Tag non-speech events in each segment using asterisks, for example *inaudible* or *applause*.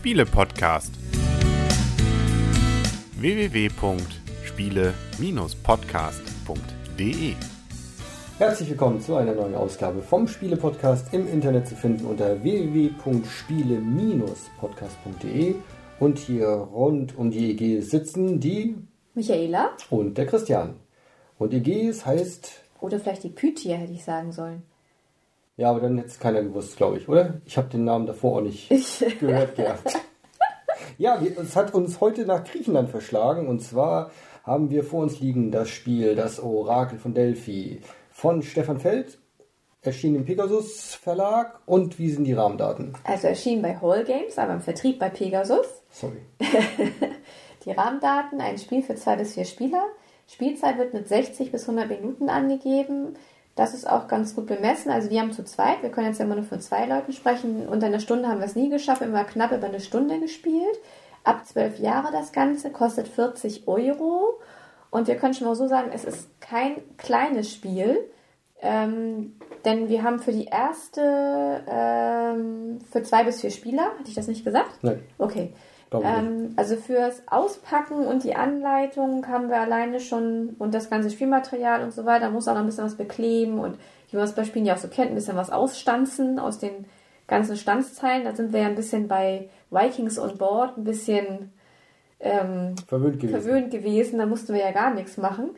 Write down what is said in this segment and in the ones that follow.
Spiele-Podcast. www.spiele-podcast.de Herzlich willkommen zu einer neuen Ausgabe vom Spiele-Podcast im Internet zu finden unter www.spiele-podcast.de und hier rund um die EGs sitzen die Michaela und der Christian. Und EGs heißt, oder vielleicht die Pythia hätte ich sagen sollen. Ja, aber dann hätte es keiner gewusst, glaube ich, oder? Ich habe den Namen davor auch nicht gehört gehabt. *laughs* Ja, wir, es hat uns heute nach Griechenland verschlagen und zwar haben wir vor uns liegen das Spiel Das Orakel von Delphi von Stefan Feld, erschienen im Pegasus Verlag und wie sind die Rahmendaten? Also erschienen bei Hall Games, aber im Vertrieb bei Pegasus. Sorry. *laughs* Die Rahmendaten, ein Spiel für zwei bis vier Spieler. Spielzeit wird mit 60 bis 100 Minuten angegeben. Das ist auch ganz gut bemessen. Also wir haben zu zweit, wir können jetzt ja immer nur von zwei Leuten sprechen. Unter einer Stunde haben wir es nie geschafft, immer knapp über eine Stunde gespielt. Ab zwölf Jahre das Ganze, kostet 40 Euro. Und wir können schon mal so sagen, es ist kein kleines Spiel. Ähm, denn wir haben für die erste, ähm, für zwei bis vier Spieler, hatte ich das nicht gesagt? Nein, Okay. Ähm, also fürs Auspacken und die Anleitung haben wir alleine schon und das ganze Spielmaterial und so weiter, muss auch noch ein bisschen was bekleben und wie man es bei Spielen ja auch so kennt, ein bisschen was ausstanzen aus den ganzen Stanzteilen. Da sind wir ja ein bisschen bei Vikings on Board, ein bisschen ähm, Verwöhnt gewesen. verwöhnt gewesen, da mussten wir ja gar nichts machen.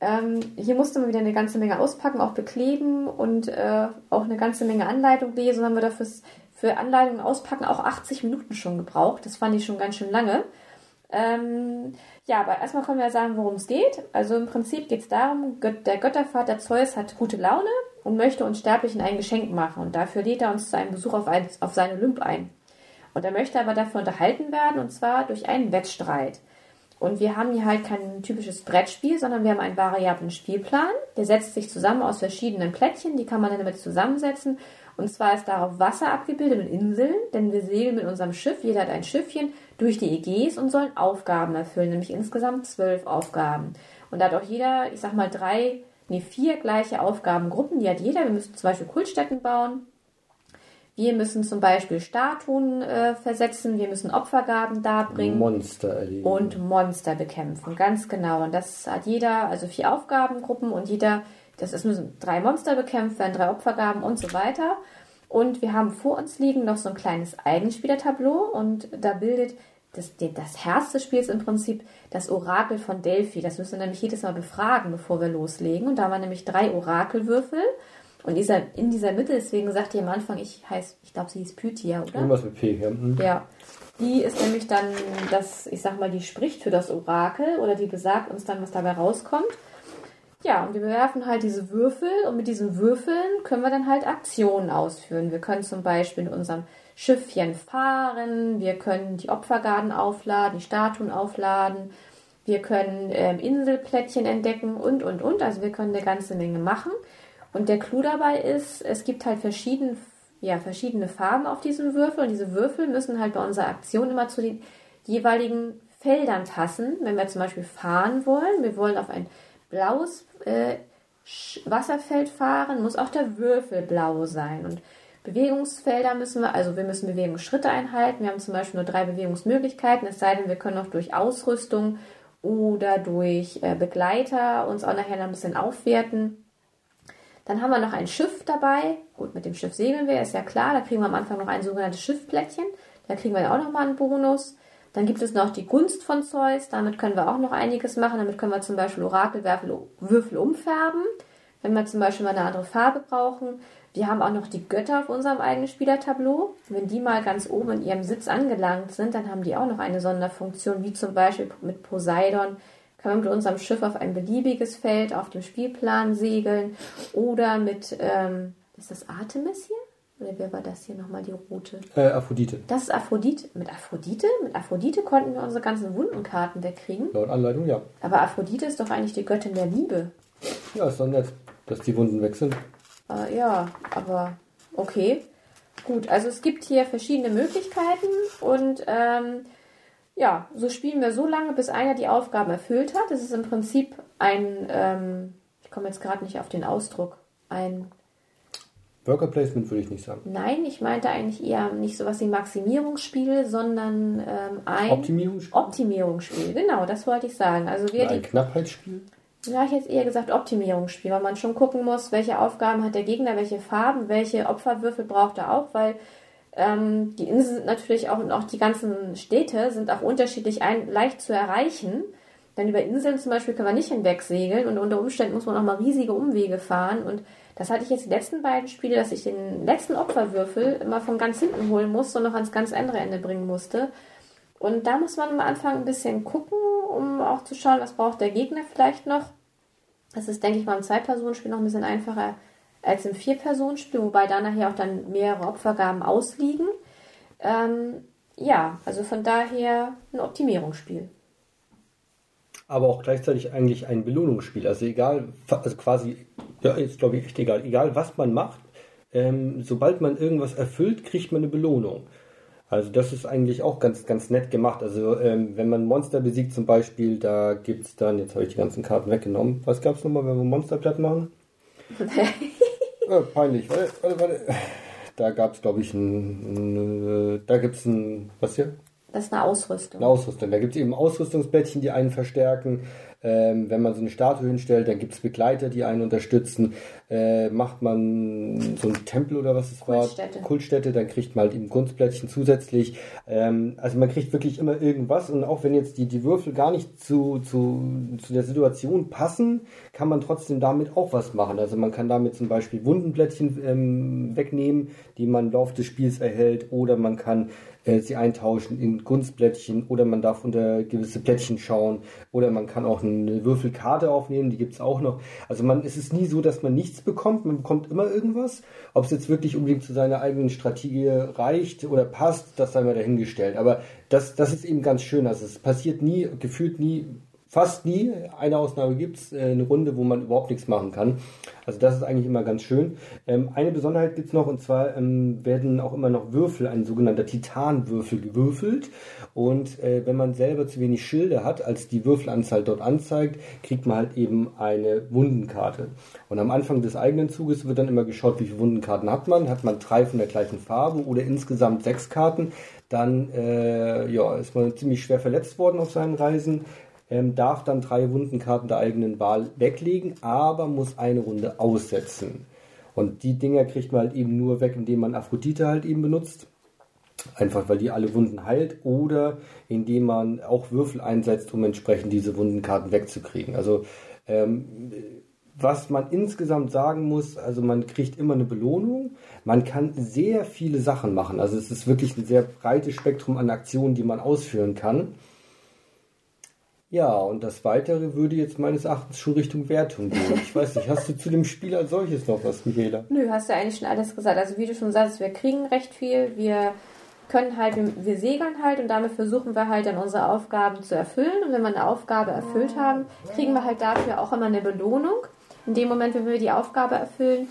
Ähm, hier musste man wieder eine ganze Menge auspacken, auch bekleben und äh, auch eine ganze Menge Anleitung lesen. Und haben wir dafür für Anleitung und Auspacken auch 80 Minuten schon gebraucht. Das fand ich schon ganz schön lange. Ähm, ja, aber erstmal können wir sagen, worum es geht. Also im Prinzip geht es darum, der Göttervater Zeus hat gute Laune und möchte uns Sterblichen ein Geschenk machen. Und dafür lädt er uns zu einem Besuch auf, ein, auf seinen Olymp ein. Und er möchte aber dafür unterhalten werden, und zwar durch einen Wettstreit. Und wir haben hier halt kein typisches Brettspiel, sondern wir haben einen variablen Spielplan. Der setzt sich zusammen aus verschiedenen Plättchen, die kann man dann damit zusammensetzen. Und zwar ist darauf Wasser abgebildet und Inseln, denn wir segeln mit unserem Schiff, jeder hat ein Schiffchen, durch die Ägäis und sollen Aufgaben erfüllen, nämlich insgesamt zwölf Aufgaben. Und da hat auch jeder, ich sag mal, drei, nee, vier gleiche Aufgabengruppen, die hat jeder. Wir müssen zum Beispiel Kultstätten bauen, wir müssen zum Beispiel Statuen äh, versetzen, wir müssen Opfergaben darbringen Monster erleben. und Monster bekämpfen. Ganz genau. Und das hat jeder, also vier Aufgabengruppen und jeder, das ist müssen drei Monster bekämpft werden, drei Opfergaben und so weiter. Und wir haben vor uns liegen noch so ein kleines Eigenspielertableau und da bildet das, das Herz des Spiels im Prinzip das Orakel von Delphi. Das müssen wir nämlich jedes Mal befragen, bevor wir loslegen. Und da haben wir nämlich drei Orakelwürfel. Und dieser, in dieser Mitte, deswegen sagt ihr am Anfang, ich heiße, ich glaube, sie hieß Pythia, oder? Irgendwas mit P, ja. Hm. Ja, die ist nämlich dann das, ich sag mal, die spricht für das Orakel oder die besagt uns dann, was dabei rauskommt. Ja, und wir werfen halt diese Würfel und mit diesen Würfeln können wir dann halt Aktionen ausführen. Wir können zum Beispiel mit unserem Schiffchen fahren, wir können die Opfergarden aufladen, die Statuen aufladen, wir können ähm, Inselplättchen entdecken und, und, und. Also wir können eine ganze Menge machen. Und der Clou dabei ist, es gibt halt verschieden, ja, verschiedene Farben auf diesem Würfel und diese Würfel müssen halt bei unserer Aktion immer zu den jeweiligen Feldern passen. Wenn wir zum Beispiel fahren wollen, wir wollen auf ein blaues äh, Wasserfeld fahren, muss auch der Würfel blau sein. Und Bewegungsfelder müssen wir, also wir müssen Bewegungsschritte einhalten. Wir haben zum Beispiel nur drei Bewegungsmöglichkeiten, es sei denn, wir können auch durch Ausrüstung oder durch äh, Begleiter uns auch nachher noch ein bisschen aufwerten. Dann haben wir noch ein Schiff dabei. Gut, mit dem Schiff segeln wir, ist ja klar. Da kriegen wir am Anfang noch ein sogenanntes Schiffplättchen. Da kriegen wir ja auch nochmal einen Bonus. Dann gibt es noch die Gunst von Zeus. Damit können wir auch noch einiges machen. Damit können wir zum Beispiel Orakelwürfel Würfel umfärben, wenn wir zum Beispiel mal eine andere Farbe brauchen. Wir haben auch noch die Götter auf unserem eigenen Spielertableau. Wenn die mal ganz oben in ihrem Sitz angelangt sind, dann haben die auch noch eine Sonderfunktion, wie zum Beispiel mit Poseidon können wir mit unserem Schiff auf ein beliebiges Feld auf dem Spielplan segeln oder mit, ähm, ist das Artemis hier? Oder wer war das hier nochmal, die Route? Äh, Aphrodite. Das ist Aphrodite. Mit Aphrodite? Mit Aphrodite konnten wir unsere ganzen Wundenkarten wegkriegen. Laut Anleitung, ja. Aber Aphrodite ist doch eigentlich die Göttin der Liebe. Ja, ist doch nett, dass die Wunden weg sind. Äh, ja, aber okay. Gut, also es gibt hier verschiedene Möglichkeiten und ähm, ja, so spielen wir so lange, bis einer die Aufgaben erfüllt hat. Das ist im Prinzip ein, ähm, ich komme jetzt gerade nicht auf den Ausdruck, ein Worker Placement würde ich nicht sagen. Nein, ich meinte eigentlich eher nicht sowas wie Maximierungsspiel, sondern ähm, ein Optimierungsspiel. Optimierungsspiel, genau, das wollte ich sagen. Also wir ein die, Knappheitsspiel? Ja, ich hätte eher gesagt Optimierungsspiel, weil man schon gucken muss, welche Aufgaben hat der Gegner, welche Farben, welche Opferwürfel braucht er auch, weil ähm, die Inseln sind natürlich auch und auch die ganzen Städte sind auch unterschiedlich ein, leicht zu erreichen. Denn über Inseln zum Beispiel können wir nicht hinwegsegeln und unter Umständen muss man auch mal riesige Umwege fahren und das hatte ich jetzt die letzten beiden Spiele, dass ich den letzten Opferwürfel immer von ganz hinten holen musste und noch ans ganz andere Ende bringen musste. Und da muss man am Anfang ein bisschen gucken, um auch zu schauen, was braucht der Gegner vielleicht noch. Das ist, denke ich mal, im Zwei-Personen-Spiel noch ein bisschen einfacher als im Vier-Personen-Spiel, wobei da nachher auch dann mehrere Opfergaben ausliegen. Ähm, ja, also von daher ein Optimierungsspiel aber auch gleichzeitig eigentlich ein Belohnungsspiel. Also egal, also quasi, ja, ist glaube ich echt egal, egal was man macht, ähm, sobald man irgendwas erfüllt, kriegt man eine Belohnung. Also das ist eigentlich auch ganz, ganz nett gemacht. Also ähm, wenn man Monster besiegt zum Beispiel, da gibt es dann, jetzt habe ich die ganzen Karten weggenommen. Was gab es nochmal, wenn wir Monster platt machen? *laughs* äh, peinlich, warte, warte, warte. Da gab es, glaube ich, ein, ein, äh, da gibt es ein, was hier? Das ist eine Ausrüstung. Eine Ausrüstung. Da gibt es eben Ausrüstungsblättchen, die einen verstärken. Ähm, wenn man so eine Statue hinstellt, dann gibt es Begleiter, die einen unterstützen. Äh, macht man so ein Tempel oder was es Kultstätte. war, Kultstätte, dann kriegt man halt eben Kunstblättchen zusätzlich. Ähm, also man kriegt wirklich immer irgendwas und auch wenn jetzt die, die Würfel gar nicht zu, zu, zu der Situation passen, kann man trotzdem damit auch was machen. Also man kann damit zum Beispiel Wundenblättchen ähm, wegnehmen, die man im Laufe des Spiels erhält oder man kann äh, sie eintauschen in Gunstblättchen oder man darf unter gewisse Plättchen schauen oder man kann auch eine Würfelkarte aufnehmen, die gibt es auch noch. Also man, es ist nie so, dass man nichts bekommt, man bekommt immer irgendwas. Ob es jetzt wirklich unbedingt zu seiner eigenen Strategie reicht oder passt, das sei mal dahingestellt. Aber das, das ist eben ganz schön. Also es passiert nie, gefühlt nie fast nie, eine Ausnahme gibt es, äh, eine Runde, wo man überhaupt nichts machen kann. Also das ist eigentlich immer ganz schön. Ähm, eine Besonderheit gibt es noch, und zwar ähm, werden auch immer noch Würfel, ein sogenannter Titanwürfel gewürfelt. Und äh, wenn man selber zu wenig Schilde hat, als die Würfelanzahl dort anzeigt, kriegt man halt eben eine Wundenkarte. Und am Anfang des eigenen Zuges wird dann immer geschaut, wie viele Wundenkarten hat man. Hat man drei von der gleichen Farbe oder insgesamt sechs Karten, dann äh, ja, ist man ziemlich schwer verletzt worden auf seinen Reisen ähm, darf dann drei Wundenkarten der eigenen Wahl weglegen, aber muss eine Runde aussetzen. Und die Dinger kriegt man halt eben nur weg, indem man Aphrodite halt eben benutzt. Einfach weil die alle Wunden heilt oder indem man auch Würfel einsetzt, um entsprechend diese Wundenkarten wegzukriegen. Also ähm, was man insgesamt sagen muss, also man kriegt immer eine Belohnung. Man kann sehr viele Sachen machen. Also es ist wirklich ein sehr breites Spektrum an Aktionen, die man ausführen kann. Ja, und das Weitere würde jetzt meines Erachtens schon Richtung Wertung gehen. Ich weiß nicht, hast du zu dem Spiel als solches noch was, Michaela? Nö, hast du eigentlich schon alles gesagt. Also wie du schon sagst, wir kriegen recht viel. Wir können halt, wir, wir segeln halt und damit versuchen wir halt dann unsere Aufgaben zu erfüllen. Und wenn wir eine Aufgabe erfüllt haben, kriegen wir halt dafür auch immer eine Belohnung. In dem Moment, wenn wir die Aufgabe erfüllen.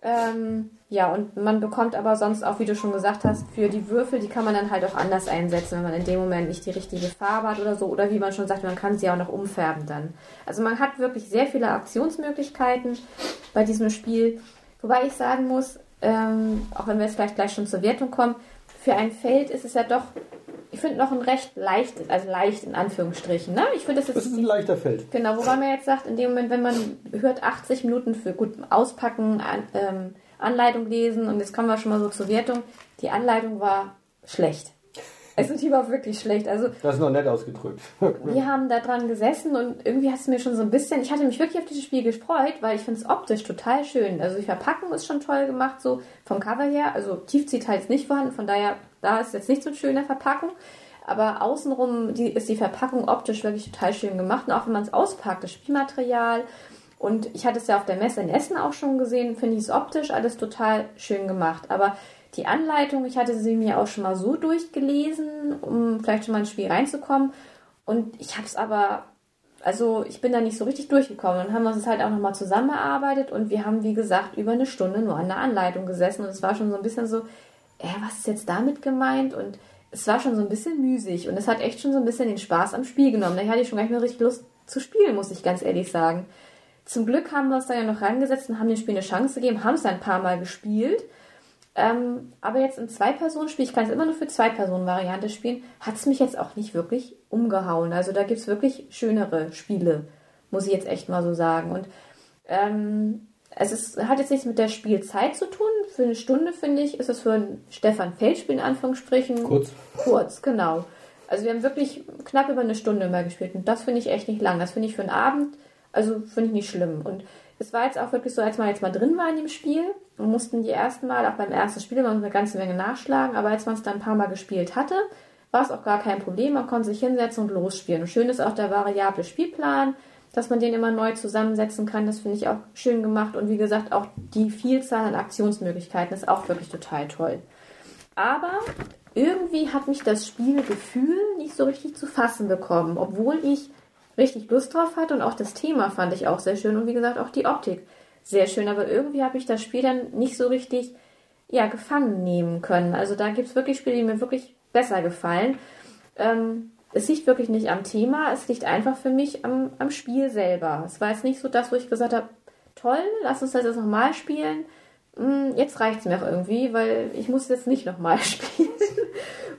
Ähm, ja, und man bekommt aber sonst auch, wie du schon gesagt hast, für die Würfel, die kann man dann halt auch anders einsetzen, wenn man in dem Moment nicht die richtige Farbe hat oder so. Oder wie man schon sagt, man kann sie auch noch umfärben dann. Also man hat wirklich sehr viele Aktionsmöglichkeiten bei diesem Spiel. Wobei ich sagen muss, ähm, auch wenn wir jetzt vielleicht gleich schon zur Wertung kommen, für ein Feld ist es ja doch, ich finde noch ein recht leichtes, also leicht in Anführungsstrichen. Ne? Ich finde, das ist, das ist ein leichter Feld. Genau, wobei man jetzt sagt, in dem Moment, wenn man hört 80 Minuten für gut auspacken, ähm, Anleitung lesen und jetzt kommen wir schon mal so zur Wertung. Die Anleitung war schlecht. Also die war wirklich schlecht. Also das ist noch nett ausgedrückt. *laughs* wir haben da dran gesessen und irgendwie hat es mir schon so ein bisschen. Ich hatte mich wirklich auf dieses Spiel gefreut, weil ich finde es optisch total schön. Also die Verpackung ist schon toll gemacht, so vom Cover her. Also Tiefzieht halt nicht vorhanden, von daher da ist jetzt nicht so eine schöne Verpackung. Aber außenrum die, ist die Verpackung optisch wirklich total schön gemacht. Und auch wenn man es auspackt, das Spielmaterial und ich hatte es ja auf der Messe in Essen auch schon gesehen, finde ich es optisch alles total schön gemacht. Aber die Anleitung, ich hatte sie mir auch schon mal so durchgelesen, um vielleicht schon mal ins Spiel reinzukommen. Und ich habe es aber, also ich bin da nicht so richtig durchgekommen. Dann haben wir uns halt auch nochmal zusammengearbeitet und wir haben, wie gesagt, über eine Stunde nur an der Anleitung gesessen. Und es war schon so ein bisschen so, äh, was ist jetzt damit gemeint? Und es war schon so ein bisschen müßig und es hat echt schon so ein bisschen den Spaß am Spiel genommen. Da hatte ich schon gar nicht mehr richtig Lust zu spielen, muss ich ganz ehrlich sagen. Zum Glück haben wir uns da ja noch rangesetzt und haben dem Spiel eine Chance gegeben, haben es ein paar Mal gespielt. Ähm, aber jetzt im Zwei-Personen-Spiel, ich kann es immer nur für Zwei-Personen-Variante spielen, hat es mich jetzt auch nicht wirklich umgehauen. Also da gibt es wirklich schönere Spiele, muss ich jetzt echt mal so sagen. Und ähm, es ist, hat jetzt nichts mit der Spielzeit zu tun. Für eine Stunde, finde ich, ist es für ein Stefan Feldspiel in Anführungsstrichen kurz. Kurz, genau. Also wir haben wirklich knapp über eine Stunde immer gespielt und das finde ich echt nicht lang. Das finde ich für einen Abend, also finde ich nicht schlimm. Und es war jetzt auch wirklich so, als man jetzt mal drin war in dem Spiel, und mussten die ersten Mal, auch beim ersten Spiel, immer eine ganze Menge nachschlagen, aber als man es dann ein paar Mal gespielt hatte, war es auch gar kein Problem. Man konnte sich hinsetzen und losspielen. Und schön ist auch der variable Spielplan, dass man den immer neu zusammensetzen kann. Das finde ich auch schön gemacht. Und wie gesagt, auch die Vielzahl an Aktionsmöglichkeiten ist auch wirklich total toll. Aber irgendwie hat mich das Spielgefühl nicht so richtig zu fassen bekommen, obwohl ich richtig Lust drauf hatte und auch das Thema fand ich auch sehr schön und wie gesagt auch die Optik sehr schön, aber irgendwie habe ich das Spiel dann nicht so richtig ja, gefangen nehmen können. Also da gibt es wirklich Spiele, die mir wirklich besser gefallen. Ähm, es liegt wirklich nicht am Thema, es liegt einfach für mich am, am Spiel selber. Es war jetzt nicht so das, wo ich gesagt habe, toll, lass uns das jetzt nochmal spielen. Hm, jetzt reicht es mir auch irgendwie, weil ich muss jetzt nicht nochmal *laughs* spielen,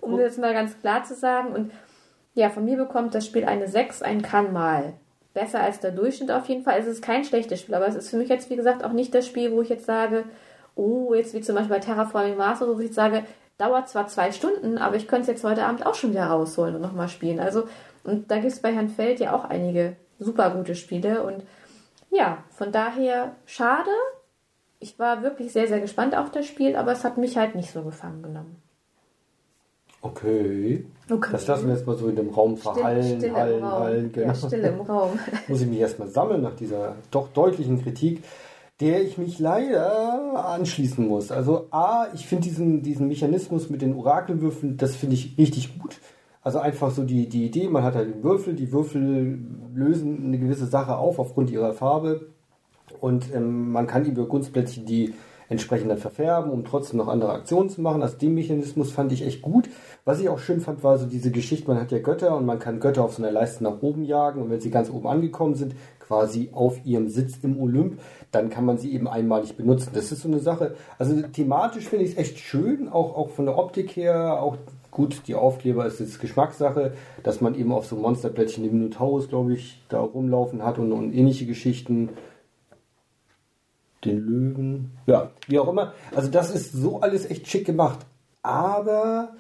um das mal ganz klar zu sagen. Und ja, von mir bekommt das Spiel eine 6, ein kann mal besser als der Durchschnitt auf jeden Fall. Es ist kein schlechtes Spiel, aber es ist für mich jetzt, wie gesagt, auch nicht das Spiel, wo ich jetzt sage, oh, jetzt wie zum Beispiel bei Terraforming Mars, wo ich sage, dauert zwar zwei Stunden, aber ich könnte es jetzt heute Abend auch schon wieder rausholen und nochmal spielen. Also, und da gibt es bei Herrn Feld ja auch einige super gute Spiele und ja, von daher schade. Ich war wirklich sehr, sehr gespannt auf das Spiel, aber es hat mich halt nicht so gefangen genommen. Okay. okay. Das lassen wir jetzt mal so in dem Raum verhallen. Still, still hallen, Raum. hallen. Genau. Ja, still im Raum. *laughs* Muss ich mich erstmal sammeln nach dieser doch deutlichen Kritik, der ich mich leider anschließen muss. Also A, ich finde diesen, diesen Mechanismus mit den Orakelwürfeln, das finde ich richtig gut. Also einfach so die, die Idee, man hat halt den Würfel, die Würfel lösen eine gewisse Sache auf aufgrund ihrer Farbe und ähm, man kann über Gunstplättchen die entsprechend dann verfärben, um trotzdem noch andere Aktionen zu machen. Also den Mechanismus fand ich echt gut. Was ich auch schön fand, war so diese Geschichte, man hat ja Götter und man kann Götter auf so einer Leiste nach oben jagen und wenn sie ganz oben angekommen sind, quasi auf ihrem Sitz im Olymp, dann kann man sie eben einmalig benutzen. Das ist so eine Sache. Also thematisch finde ich es echt schön, auch, auch von der Optik her, auch gut, die Aufkleber ist jetzt Geschmackssache, dass man eben auf so Monsterplättchen die Minotaurus, glaube ich, da rumlaufen hat und, und ähnliche Geschichten den Löwen, ja, wie auch immer. Also das ist so alles echt schick gemacht. Aber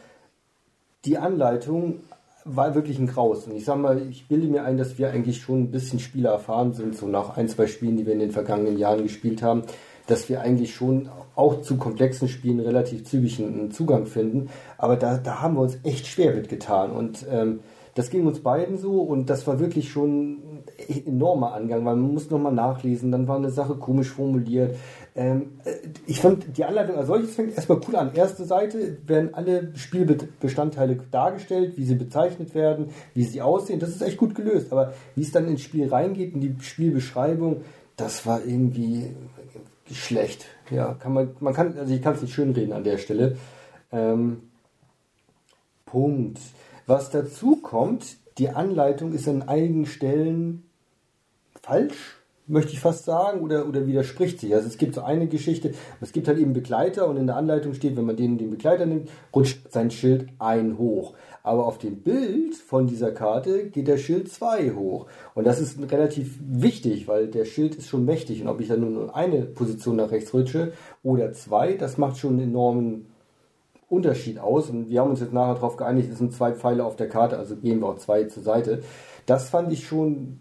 die Anleitung war wirklich ein Graus. Und ich sag mal, ich bilde mir ein, dass wir eigentlich schon ein bisschen Spieler erfahren sind, so nach ein, zwei Spielen, die wir in den vergangenen Jahren gespielt haben, dass wir eigentlich schon auch zu komplexen Spielen relativ zügig einen Zugang finden. Aber da, da haben wir uns echt schwer mitgetan. Und ähm, das ging uns beiden so und das war wirklich schon ein enormer Angang, weil man muss nochmal nachlesen, dann war eine Sache komisch formuliert. Ähm, äh, ich fand die Anleitung als solches fängt erstmal cool an. Erste Seite werden alle Spielbestandteile dargestellt, wie sie bezeichnet werden, wie sie aussehen. Das ist echt gut gelöst. Aber wie es dann ins Spiel reingeht, in die Spielbeschreibung, das war irgendwie schlecht. Ja, kann man, man kann, also ich kann es nicht schönreden an der Stelle. Ähm, Punkt. Was dazu kommt, die Anleitung ist an einigen Stellen falsch, möchte ich fast sagen, oder, oder widerspricht sich. Also es gibt so eine Geschichte, es gibt halt eben Begleiter und in der Anleitung steht, wenn man den, den Begleiter nimmt, rutscht sein Schild ein hoch. Aber auf dem Bild von dieser Karte geht der Schild zwei hoch. Und das ist relativ wichtig, weil der Schild ist schon mächtig. Und ob ich dann nur eine Position nach rechts rutsche oder zwei, das macht schon einen enormen Unterschied aus. Und wir haben uns jetzt nachher darauf geeinigt, es sind zwei Pfeile auf der Karte, also gehen wir auch zwei zur Seite. Das fand ich schon,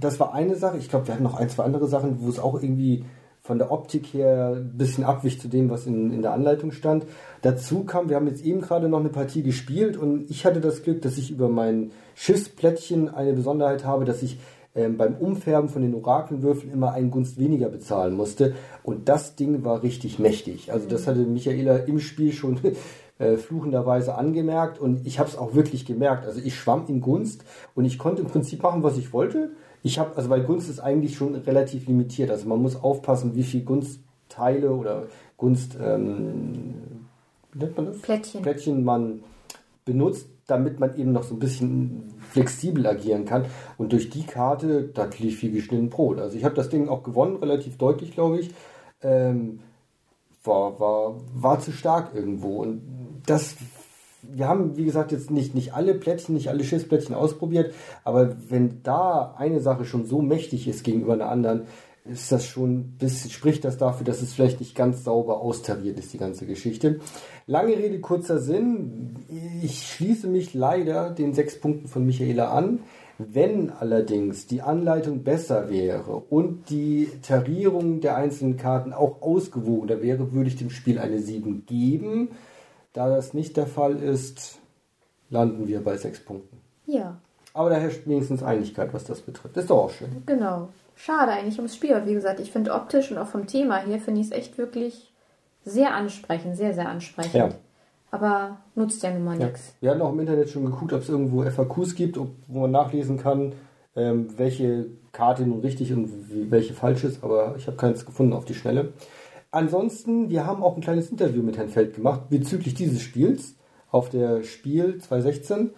das war eine Sache. Ich glaube, wir hatten noch ein, zwei andere Sachen, wo es auch irgendwie von der Optik her ein bisschen abwich zu dem, was in, in der Anleitung stand. Dazu kam, wir haben jetzt eben gerade noch eine Partie gespielt und ich hatte das Glück, dass ich über mein Schiffsplättchen eine Besonderheit habe, dass ich ähm, beim Umfärben von den Orakelwürfeln immer einen Gunst weniger bezahlen musste. Und das Ding war richtig mächtig. Also das hatte Michaela im Spiel schon *laughs* äh, fluchenderweise angemerkt und ich habe es auch wirklich gemerkt. Also ich schwamm in Gunst und ich konnte im Prinzip machen, was ich wollte. Ich habe, also weil Gunst ist eigentlich schon relativ limitiert. Also man muss aufpassen, wie viel Gunstteile oder Gunst, ähm, wie nennt man das? Plättchen. Plättchen man benutzt, damit man eben noch so ein bisschen flexibel agieren kann. Und durch die Karte, da lief wie geschnitten Brot. Also ich habe das Ding auch gewonnen, relativ deutlich, glaube ich. Ähm, war, war, war zu stark irgendwo. Und das, wir haben, wie gesagt, jetzt nicht, nicht alle Plättchen, nicht alle Schissplättchen ausprobiert, aber wenn da eine Sache schon so mächtig ist gegenüber einer anderen, ist das schon, bisschen, spricht das dafür, dass es vielleicht nicht ganz sauber austariert ist, die ganze Geschichte. Lange Rede, kurzer Sinn. Ich schließe mich leider den sechs Punkten von Michaela an. Wenn allerdings die Anleitung besser wäre und die Tarierung der einzelnen Karten auch ausgewogener wäre, würde ich dem Spiel eine 7 geben. Da das nicht der Fall ist, landen wir bei 6 Punkten. Ja. Aber da herrscht wenigstens Einigkeit, was das betrifft. Ist doch auch schön. Genau. Schade eigentlich ums Spiel. Aber wie gesagt, ich finde optisch und auch vom Thema her finde ich es echt wirklich sehr ansprechend, sehr, sehr ansprechend. Ja. Aber nutzt ja nun mal ja. nichts. Wir hatten auch im Internet schon geguckt, ob es irgendwo FAQs gibt, ob, wo man nachlesen kann, ähm, welche Karte nun richtig und welche falsch ist, aber ich habe keins gefunden auf die Schnelle. Ansonsten, wir haben auch ein kleines Interview mit Herrn Feld gemacht bezüglich dieses Spiels auf der Spiel 2016.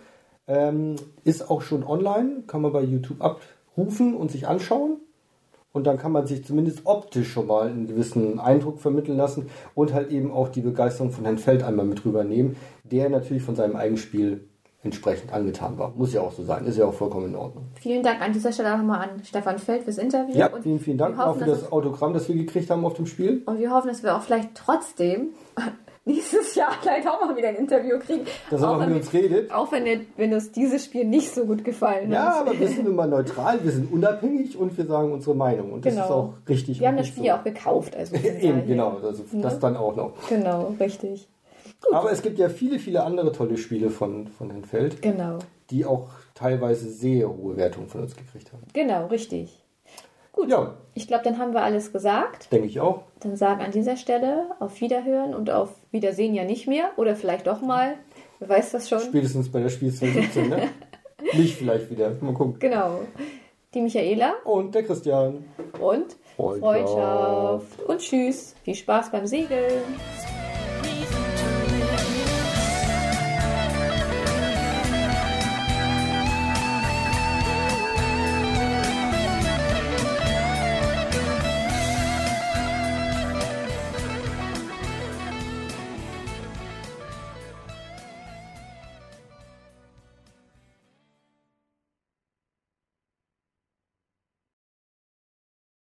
Ähm, ist auch schon online, kann man bei YouTube abrufen und sich anschauen. Und dann kann man sich zumindest optisch schon mal einen gewissen Eindruck vermitteln lassen und halt eben auch die Begeisterung von Herrn Feld einmal mit rübernehmen, der natürlich von seinem Eigenspiel entsprechend angetan war. Muss ja auch so sein. Ist ja auch vollkommen in Ordnung. Vielen Dank an dieser Stelle auch nochmal an Stefan Feld fürs Interview. Ja, vielen, vielen Dank hoffen, auch für das Autogramm, das wir gekriegt haben auf dem Spiel. Und wir hoffen, dass wir auch vielleicht trotzdem *laughs* nächstes Jahr vielleicht auch mal wieder ein Interview kriegen. Dass er auch mit uns redet. Auch wenn, der, wenn uns dieses Spiel nicht so gut gefallen ja, hat. Ja, aber wir sind immer neutral, wir sind unabhängig und wir sagen unsere Meinung. Und das genau. ist auch richtig. Wir haben das Spiel so. auch gekauft. Also *laughs* Eben, genau. Also ja. das dann auch noch. Genau, richtig. Gut. Aber es gibt ja viele, viele andere tolle Spiele von, von Herrn Feld. Genau. Die auch teilweise sehr hohe Wertungen von uns gekriegt haben. Genau, richtig. Gut. Ja. Ich glaube, dann haben wir alles gesagt. Denke ich auch. Dann sagen an dieser Stelle auf Wiederhören und auf Wiedersehen ja nicht mehr. Oder vielleicht doch mal. Wer weiß das schon? Spätestens bei der Spiel 2017, ne? *laughs* nicht vielleicht wieder. Mal gucken. Genau. Die Michaela. Und der Christian. Und Freundschaft. Freundschaft. Und tschüss. Viel Spaß beim Segeln.